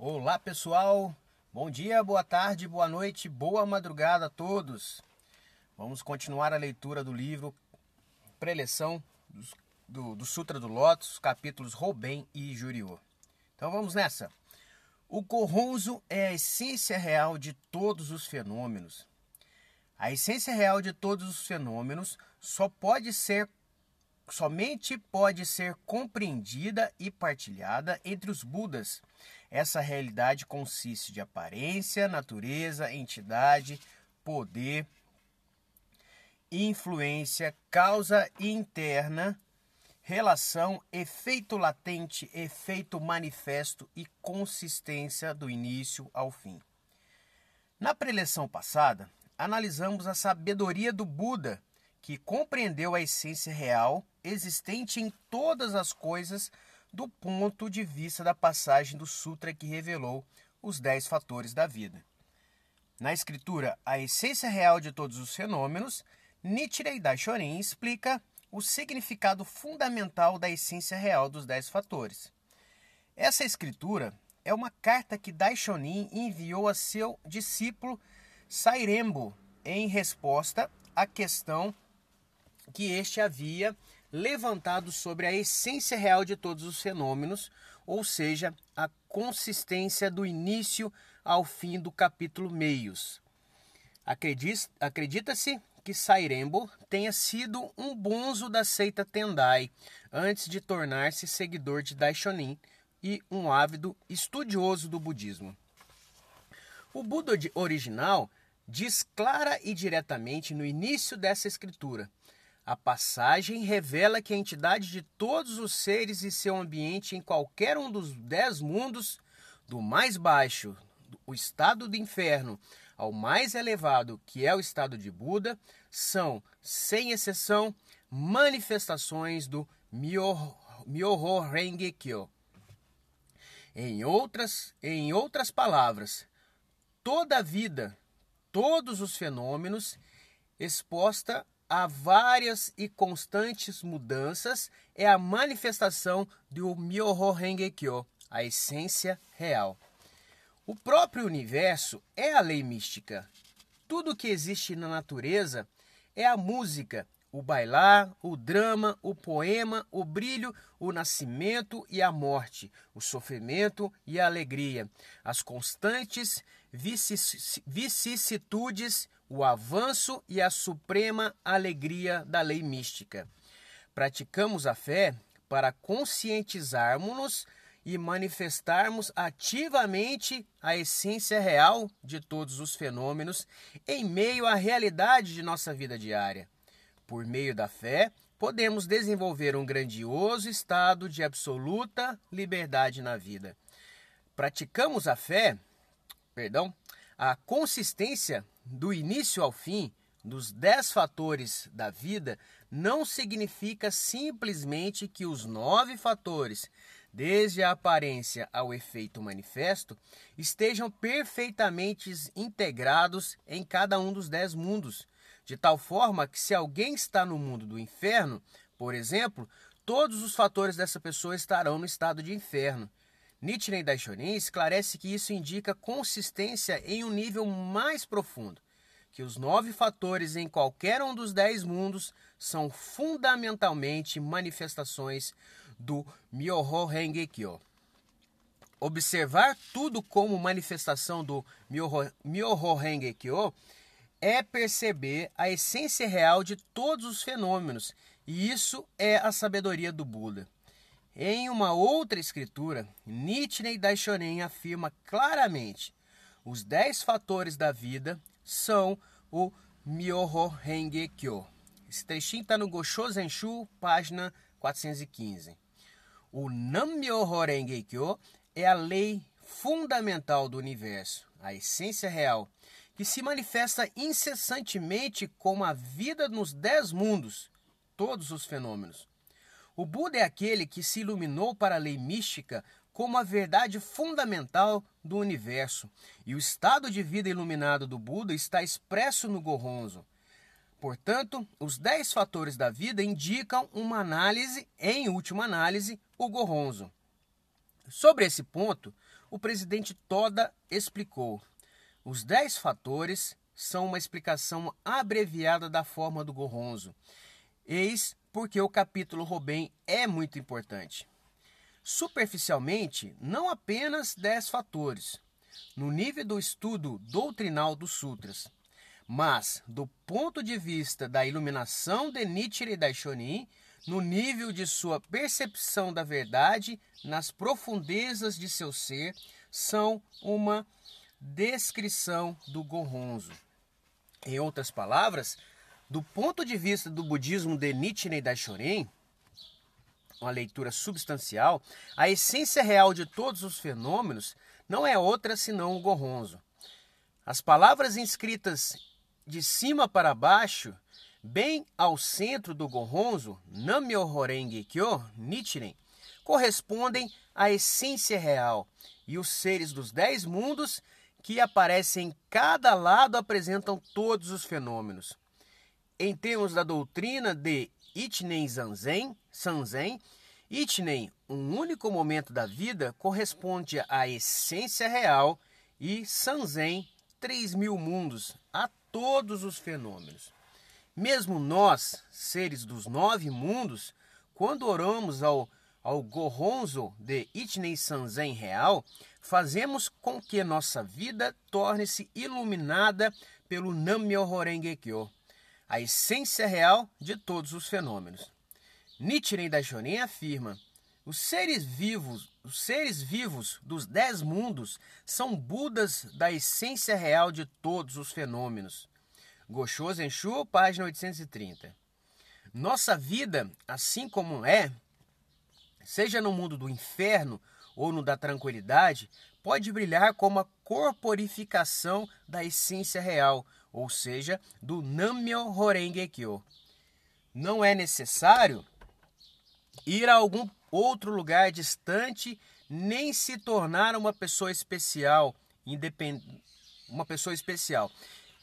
Olá pessoal, bom dia, boa tarde, boa noite, boa madrugada a todos. Vamos continuar a leitura do livro Preleção do, do Sutra do Lótus, capítulos Robem e Juriô. Então vamos nessa. O Gohonzo é a essência real de todos os fenômenos. A essência real de todos os fenômenos só pode ser somente pode ser compreendida e partilhada entre os Budas. Essa realidade consiste de aparência, natureza, entidade, poder, influência, causa interna, relação, efeito latente, efeito manifesto e consistência do início ao fim. Na preleção passada, analisamos a sabedoria do Buda que compreendeu a essência real existente em todas as coisas do ponto de vista da passagem do Sutra que revelou os dez fatores da vida. Na escritura A Essência Real de Todos os Fenômenos, Nichiren Daishonin explica o significado fundamental da essência real dos dez fatores. Essa escritura é uma carta que Daishonin enviou a seu discípulo Sairembo em resposta à questão que este havia levantado sobre a essência real de todos os fenômenos, ou seja, a consistência do início ao fim do capítulo Meios. Acredita-se que Sairembo tenha sido um bonzo da seita Tendai antes de tornar-se seguidor de Daishonin e um ávido estudioso do budismo. O Buda original diz clara e diretamente no início dessa escritura a passagem revela que a entidade de todos os seres e seu ambiente em qualquer um dos dez mundos, do mais baixo, o estado do inferno, ao mais elevado, que é o estado de Buda, são, sem exceção, manifestações do Myoho Renge. Em outras, em outras palavras, toda a vida, todos os fenômenos exposta há várias e constantes mudanças é a manifestação do Myoho Renge Kyo, a essência real. O próprio universo é a lei mística. Tudo que existe na natureza é a música, o bailar, o drama, o poema, o brilho, o nascimento e a morte, o sofrimento e a alegria, as constantes vicissitudes o avanço e a suprema alegria da lei mística. Praticamos a fé para conscientizarmos-nos e manifestarmos ativamente a essência real de todos os fenômenos em meio à realidade de nossa vida diária. Por meio da fé, podemos desenvolver um grandioso estado de absoluta liberdade na vida. Praticamos a fé, perdão, a consistência do início ao fim, dos dez fatores da vida, não significa simplesmente que os nove fatores, desde a aparência ao efeito manifesto, estejam perfeitamente integrados em cada um dos dez mundos, de tal forma que se alguém está no mundo do inferno, por exemplo, todos os fatores dessa pessoa estarão no estado de inferno. Nichiren Daishonin esclarece que isso indica consistência em um nível mais profundo, que os nove fatores em qualquer um dos dez mundos são fundamentalmente manifestações do Myoho Renge Kyo. Observar tudo como manifestação do Myoho, Myoho Renge Kyo é perceber a essência real de todos os fenômenos, e isso é a sabedoria do Buda. Em uma outra escritura, Nichiren Daishonin afirma claramente: os dez fatores da vida são o Myoho Renge Kyo. Esse trechinho está no Gosho Zenshu, página 415. O Nam-myoho Renge Kyo é a lei fundamental do universo, a essência real, que se manifesta incessantemente como a vida nos dez mundos, todos os fenômenos. O Buda é aquele que se iluminou para a lei mística como a verdade fundamental do universo, e o estado de vida iluminado do Buda está expresso no Gohonzo. Portanto, os dez fatores da vida indicam uma análise, em última análise, o Gohonzo. Sobre esse ponto, o presidente Toda explicou: os 10 fatores são uma explicação abreviada da forma do Gorronzo. Eis porque o capítulo Robem é muito importante. Superficialmente, não apenas 10 fatores, no nível do estudo doutrinal dos sutras, mas do ponto de vista da iluminação de Nichiren Daishonin, no nível de sua percepção da verdade, nas profundezas de seu ser, são uma descrição do Gohonzo. Em outras palavras, do ponto de vista do budismo de Nichiren Daishonin, uma leitura substancial, a essência real de todos os fenômenos não é outra senão o Gohonzo. As palavras inscritas de cima para baixo, bem ao centro do Gohonzo, Namyo Horenge Kyo, Nichiren, correspondem à essência real, e os seres dos dez mundos que aparecem em cada lado apresentam todos os fenômenos. Em termos da doutrina de Ichinen Zanzen, Sanzen, Itnen, um único momento da vida, corresponde à essência real e Sanzen, três mil mundos, a todos os fenômenos. Mesmo nós, seres dos nove mundos, quando oramos ao, ao de Itnen Sanzen real, fazemos com que nossa vida torne-se iluminada pelo Nammyo Horenge Kyo, a essência real de todos os fenômenos. Nichiren Daishonin afirma: os seres vivos, os seres vivos dos dez mundos são Budas da essência real de todos os fenômenos. Gosho Zenshu, página 830. Nossa vida, assim como é, seja no mundo do inferno ou no da tranquilidade, pode brilhar como a corporificação da essência real, ou seja, do Nammyo Horenge Kyo. Não é necessário ir a algum outro lugar distante, nem se tornar uma pessoa especial, independ... uma pessoa especial.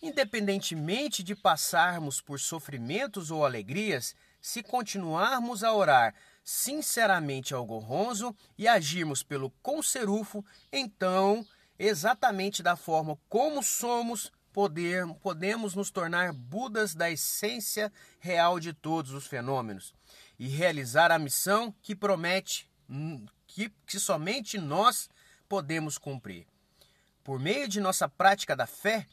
Independentemente de passarmos por sofrimentos ou alegrias, se continuarmos a orar sinceramente ao Gorronzo e agirmos pelo Conserufo, então, exatamente da forma como somos, poder, podemos nos tornar Budas da essência real de todos os fenômenos e realizar a missão que promete hum, que, que somente nós podemos cumprir. Por meio de nossa prática da fé,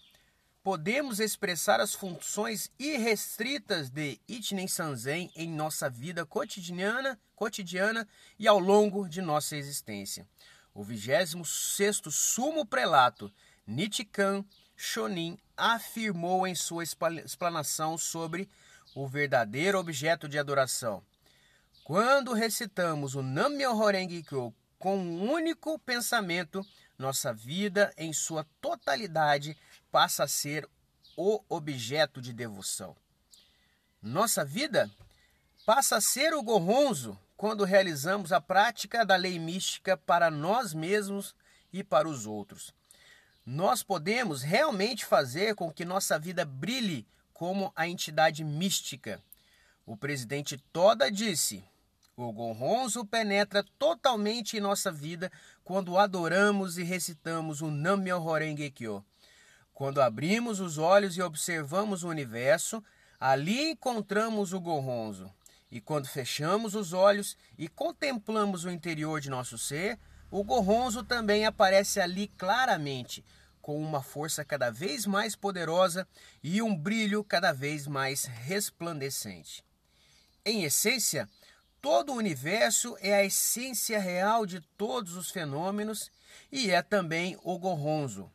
podemos expressar as funções irrestritas de Ichinen Sanzen em nossa vida cotidiana, cotidiana e ao longo de nossa existência. O 26º Sumo Prelato Nichikan Shonin afirmou em sua explanação sobre o verdadeiro objeto de adoração. Quando recitamos o Nammyo Horenge Kyo com um único pensamento, nossa vida em sua totalidade passa a ser o objeto de devoção. Nossa vida passa a ser o gorronzo quando realizamos a prática da lei mística para nós mesmos e para os outros. Nós podemos realmente fazer com que nossa vida brilhe como a entidade mística. O presidente Toda disse: o Gonronzo penetra totalmente em nossa vida quando adoramos e recitamos o Nammyo Horenge Kyo. Quando abrimos os olhos e observamos o universo, ali encontramos o Gonronzo. E quando fechamos os olhos e contemplamos o interior de nosso ser, o Gorronzo também aparece ali claramente, com uma força cada vez mais poderosa e um brilho cada vez mais resplandecente. Em essência, Todo o universo é a essência real de todos os fenômenos e é também o gorronzo.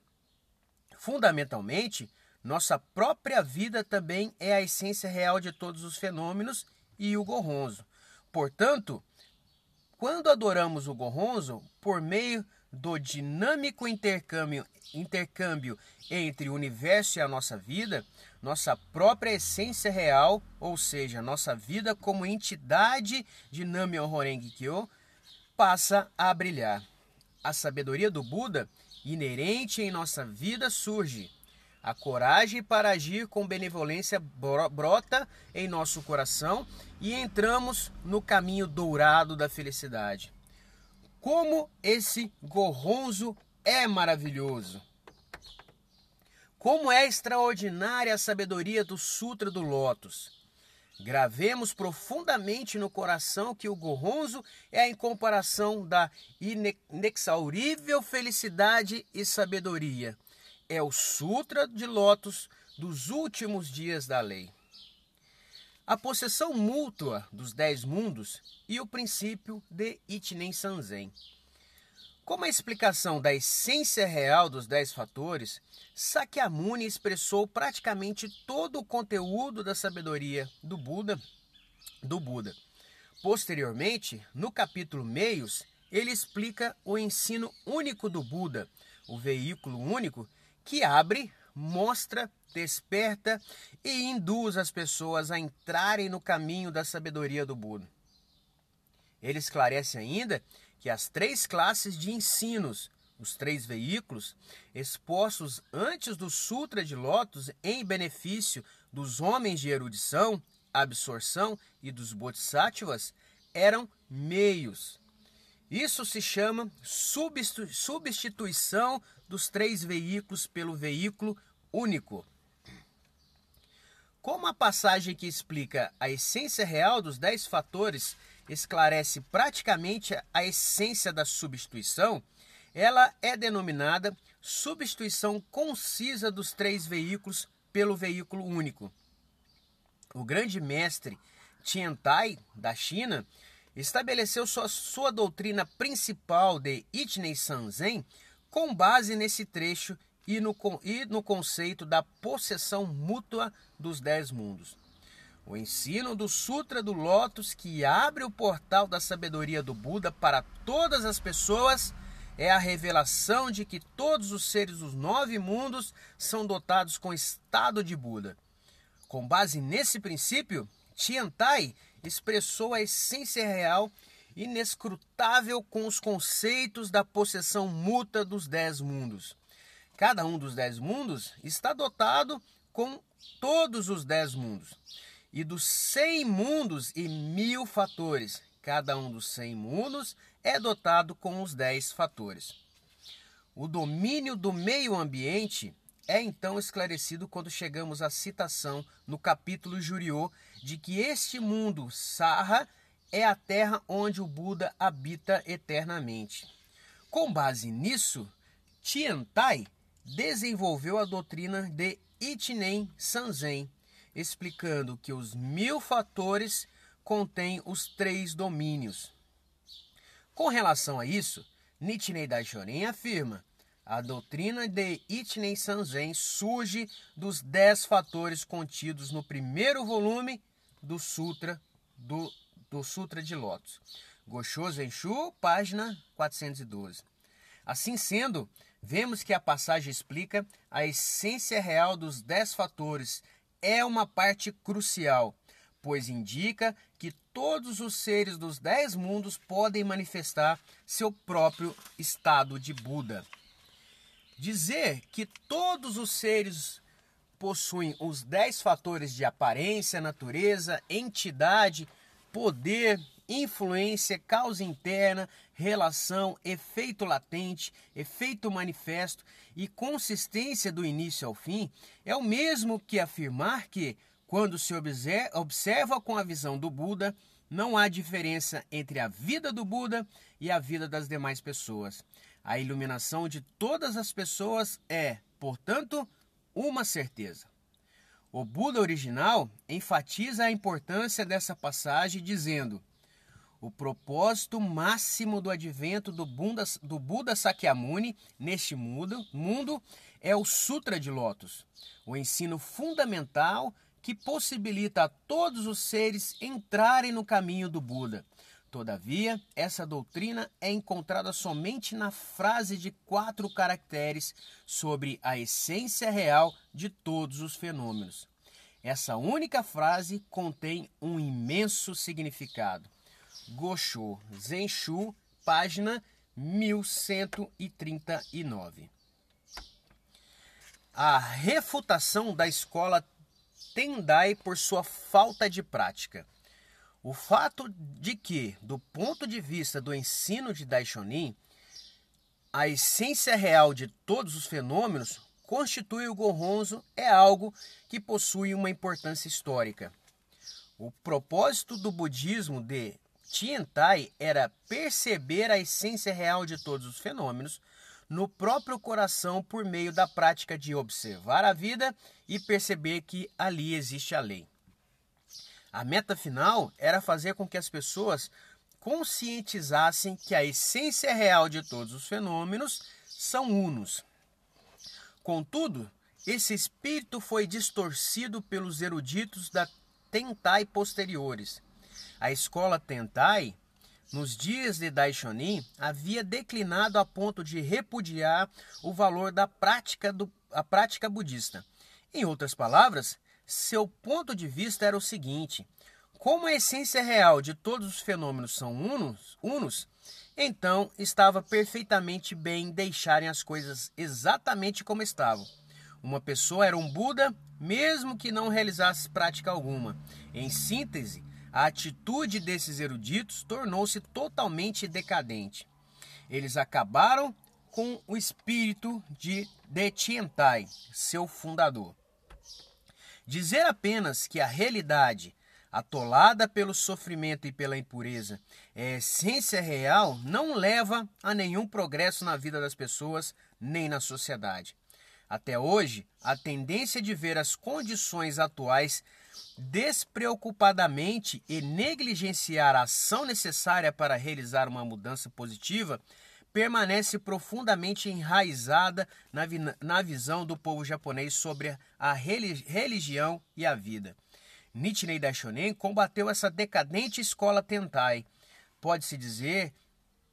Fundamentalmente, nossa própria vida também é a essência real de todos os fenômenos e o gorronzo. Portanto, quando adoramos o gorronzo, por meio do dinâmico intercâmbio, intercâmbio entre o universo e a nossa vida, nossa própria essência real, ou seja, nossa vida como entidade de Nammyo Horenge Kyo, passa a brilhar. A sabedoria do Buda, inerente em nossa vida, surge. A coragem para agir com benevolência brota em nosso coração e entramos no caminho dourado da felicidade. Como esse Goronzo é maravilhoso! Como é extraordinária a sabedoria do Sutra do Lótus! Gravemos profundamente no coração que o Goronzo é a incomparação da inexaurível felicidade e sabedoria. É o Sutra de Lótus dos últimos dias da lei. A possessão mútua dos dez mundos e o princípio de Itinen Sanzen. Como a explicação da essência real dos dez fatores, Sakyamuni expressou praticamente todo o conteúdo da sabedoria do Buda, do Buda. Posteriormente, no capítulo Meios, ele explica o ensino único do Buda, o veículo único que abre, mostra, desperta e induz as pessoas a entrarem no caminho da sabedoria do Buda. Ele esclarece ainda que as três classes de ensinos, os três veículos, expostos antes do Sutra de Lotus em benefício dos homens de erudição, absorção e dos bodhisattvas, eram meios. Isso se chama substituição dos três veículos pelo veículo único. Como a passagem que explica a essência real dos dez fatores esclarece praticamente a essência da substituição, ela é denominada substituição concisa dos três veículos pelo veículo único. O grande mestre Tiantai, da China, estabeleceu sua, sua doutrina principal de Itnei Sanzen com base nesse trecho e no, e no conceito da possessão mútua dos dez mundos. O ensino do Sutra do Lótus, que abre o portal da sabedoria do Buda para todas as pessoas, é a revelação de que todos os seres dos nove mundos são dotados com estado de Buda. Com base nesse princípio, Tiantai expressou a essência real inescrutável com os conceitos da possessão mútua dos dez mundos. Cada um dos dez mundos está dotado com todos os dez mundos e dos cem mundos e mil fatores. Cada um dos cem mundos é dotado com os dez fatores. O domínio do meio ambiente é então esclarecido quando chegamos à citação no capítulo Juriô de que este mundo, Sarra, é a terra onde o Buda habita eternamente. Com base nisso, Tiantai desenvolveu a doutrina de Itinen Sanzen, explicando que os mil fatores contêm os três domínios. Com relação a isso, Nichiren Daishonin afirma: a doutrina de Ichinen Sanzen surge dos dez fatores contidos no primeiro volume do Sutra do, do Sutra de Lotus. Gosho Zenshu, página 412. Assim sendo, vemos que a passagem explica a essência real dos dez fatores é uma parte crucial, pois indica que todos os seres dos dez mundos podem manifestar seu próprio estado de Buda. Dizer que todos os seres possuem os dez fatores de aparência, natureza, entidade, poder, influência, causa interna, relação, efeito latente, efeito manifesto e consistência do início ao fim, é o mesmo que afirmar que, quando se observa com a visão do Buda, não há diferença entre a vida do Buda e a vida das demais pessoas. A iluminação de todas as pessoas é, portanto, uma certeza. O Buda original enfatiza a importância dessa passagem dizendo: o propósito máximo do advento do Buda, do Buda Sakyamuni neste mundo, mundo é o Sutra de Lotus, o ensino fundamental que possibilita a todos os seres entrarem no caminho do Buda. Todavia, essa doutrina é encontrada somente na frase de quatro caracteres sobre a essência real de todos os fenômenos. Essa única frase contém um imenso significado. Gosho Zenshu, página 1139. A refutação da escola Tendai por sua falta de prática. O fato de que, do ponto de vista do ensino de Daishonin, a essência real de todos os fenômenos constitui o Gohonzo é algo que possui uma importância histórica. O propósito do budismo de Tiantai era perceber a essência real de todos os fenômenos no próprio coração por meio da prática de observar a vida e perceber que ali existe a lei. A meta final era fazer com que as pessoas conscientizassem que a essência real de todos os fenômenos são unos. Contudo, esse espírito foi distorcido pelos eruditos da Tentai posteriores. A escola Tentai, nos dias de Daishonin, havia declinado a ponto de repudiar o valor da prática, do, a prática budista. Em outras palavras, seu ponto de vista era o seguinte: como a essência real de todos os fenômenos são unos, unos então estava perfeitamente bem deixarem as coisas exatamente como estavam. Uma pessoa era um Buda, mesmo que não realizasse prática alguma. Em síntese, a atitude desses eruditos tornou-se totalmente decadente. Eles acabaram com o espírito de De Tiantai, seu fundador. Dizer apenas que a realidade atolada pelo sofrimento e pela impureza, é essência real, não leva a nenhum progresso na vida das pessoas nem na sociedade. Até hoje, a tendência de ver as condições atuais despreocupadamente e negligenciar a ação necessária para realizar uma mudança positiva permanece profundamente enraizada na, na visão do povo japonês sobre a religião e a vida. Nichinei Daishonin combateu essa decadente escola Tentai. Pode-se dizer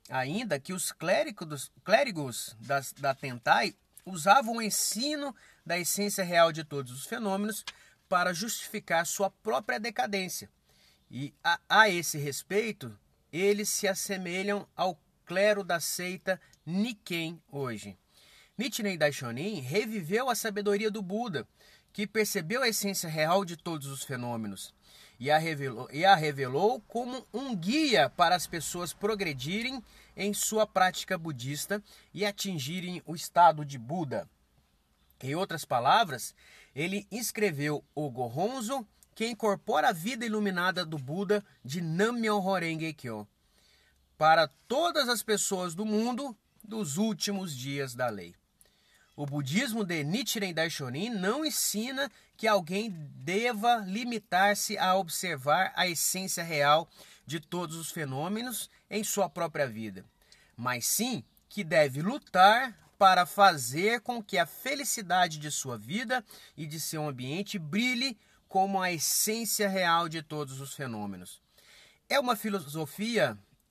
ainda que os clérigos, clérigos das, da Tentai usavam o ensino da essência real de todos os fenômenos para justificar sua própria decadência. E a, a esse respeito, eles se assemelham ao clero da seita Nikken hoje. Nichiren Daishonin reviveu a sabedoria do Buda que percebeu a essência real de todos os fenômenos e a revelou, e a revelou como um guia para as pessoas progredirem em sua prática budista e atingirem o estado de Buda. Em outras palavras, ele escreveu o Gohonzo, que incorpora a vida iluminada do Buda de Nammyo Renge Kyo para todas as pessoas do mundo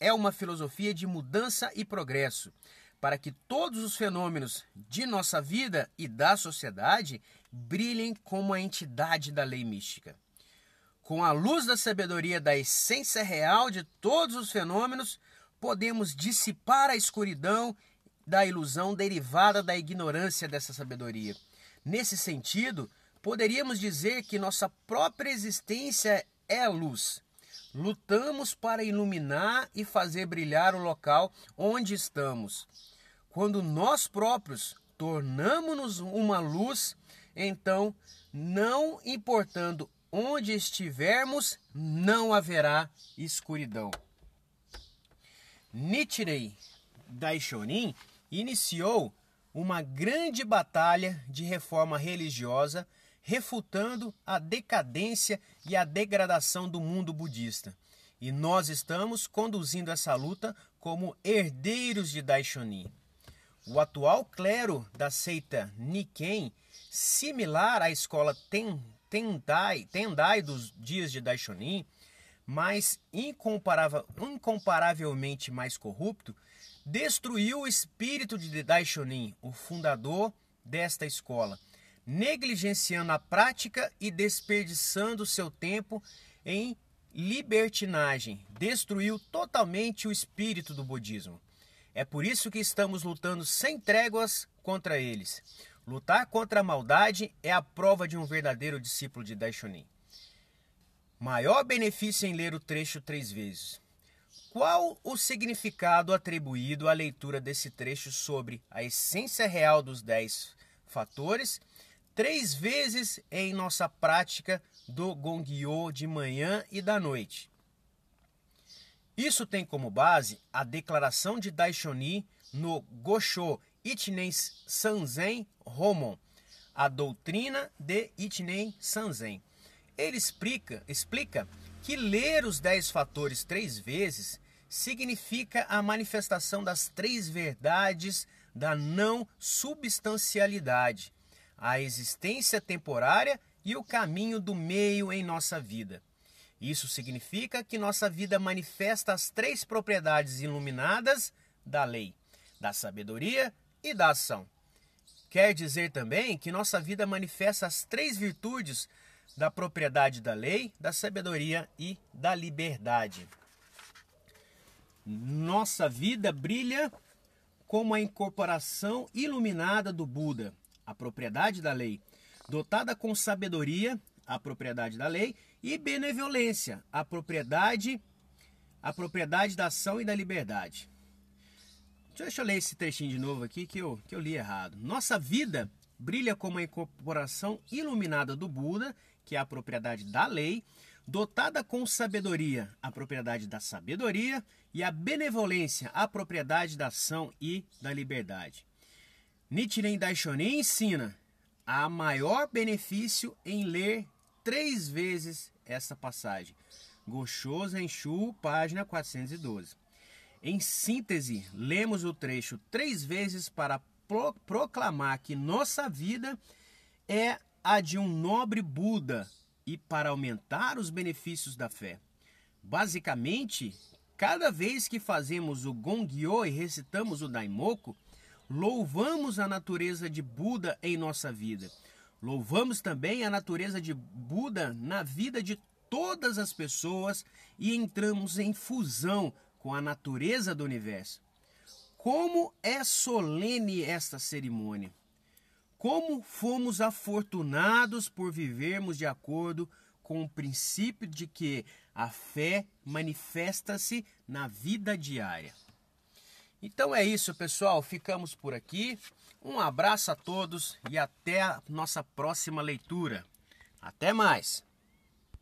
É uma filosofia, de mudança e progresso para que todos os fenômenos de nossa vida e da sociedade brilhem como a entidade da lei mística. Com a luz da sabedoria da essência real de todos os fenômenos, podemos dissipar a escuridão da ilusão derivada da ignorância dessa sabedoria. Nesse sentido, poderíamos dizer que nossa própria existência é luz. Lutamos para iluminar e fazer brilhar o local onde estamos. Quando nós próprios tornamos-nos uma luz, então, não importando onde estivermos, não haverá escuridão. Nichirei Daishonin iniciou uma grande batalha de reforma religiosa, refutando a decadência e a degradação do mundo budista. E nós estamos conduzindo essa luta como herdeiros de Daishonin. O atual clero da seita Nikken, similar à escola Ten, Tendai, Tendai dos dias de Daishonin, mas incomparavelmente mais corrupto, destruiu o espírito de Daishonin, o fundador desta escola, negligenciando a prática e desperdiçando seu tempo em libertinagem, destruiu totalmente o espírito do budismo. É por isso que estamos lutando sem tréguas contra eles. Lutar contra a maldade é a prova de um verdadeiro discípulo de Daishonin. Maior benefício em ler o trecho três vezes. Qual o significado atribuído à leitura desse trecho sobre a essência real dos dez fatores, três vezes em nossa prática do Gongyo de manhã e da noite? Isso tem como base a declaração de Daishoni no Gosho Ichinen Sanzen Romon, a doutrina de Ichinen Sanzen. Ele explica, explica que ler os dez fatores três vezes significa a manifestação das três verdades da não substancialidade, a existência temporária e o caminho do meio em nossa vida. Isso significa que nossa vida manifesta as três propriedades iluminadas da lei, da sabedoria e da ação. Quer dizer também que nossa vida manifesta as três virtudes da propriedade da lei, da sabedoria e da liberdade. Nossa vida brilha como a incorporação iluminada do Buda, a propriedade da lei, dotada com sabedoria, a propriedade da lei, e benevolência, a propriedade, a propriedade da ação e da liberdade. Deixa eu ler esse trechinho de novo aqui que eu, que eu li errado. Nossa vida brilha como a incorporação iluminada do Buda, que é a propriedade da lei, dotada com sabedoria, a propriedade da sabedoria, e a benevolência, a propriedade da ação e da liberdade. Nichiren Daishonin ensina há maior benefício em ler três vezes essa passagem. Gosho Zenshu, página 412. Em síntese, lemos o trecho três vezes para pro proclamar que nossa vida é a de um nobre Buda e para aumentar os benefícios da fé. Basicamente, cada vez que fazemos o Gongyo e recitamos o Daimoku, louvamos a natureza de Buda em nossa vida. Louvamos também a natureza de Buda na vida de todas as pessoas e entramos em fusão com a natureza do universo. Como é solene esta cerimônia! Como fomos afortunados por vivermos de acordo com o princípio de que a fé manifesta-se na vida diária. Então é isso, pessoal. Ficamos por aqui. Um abraço a todos e até a nossa próxima leitura. Até mais!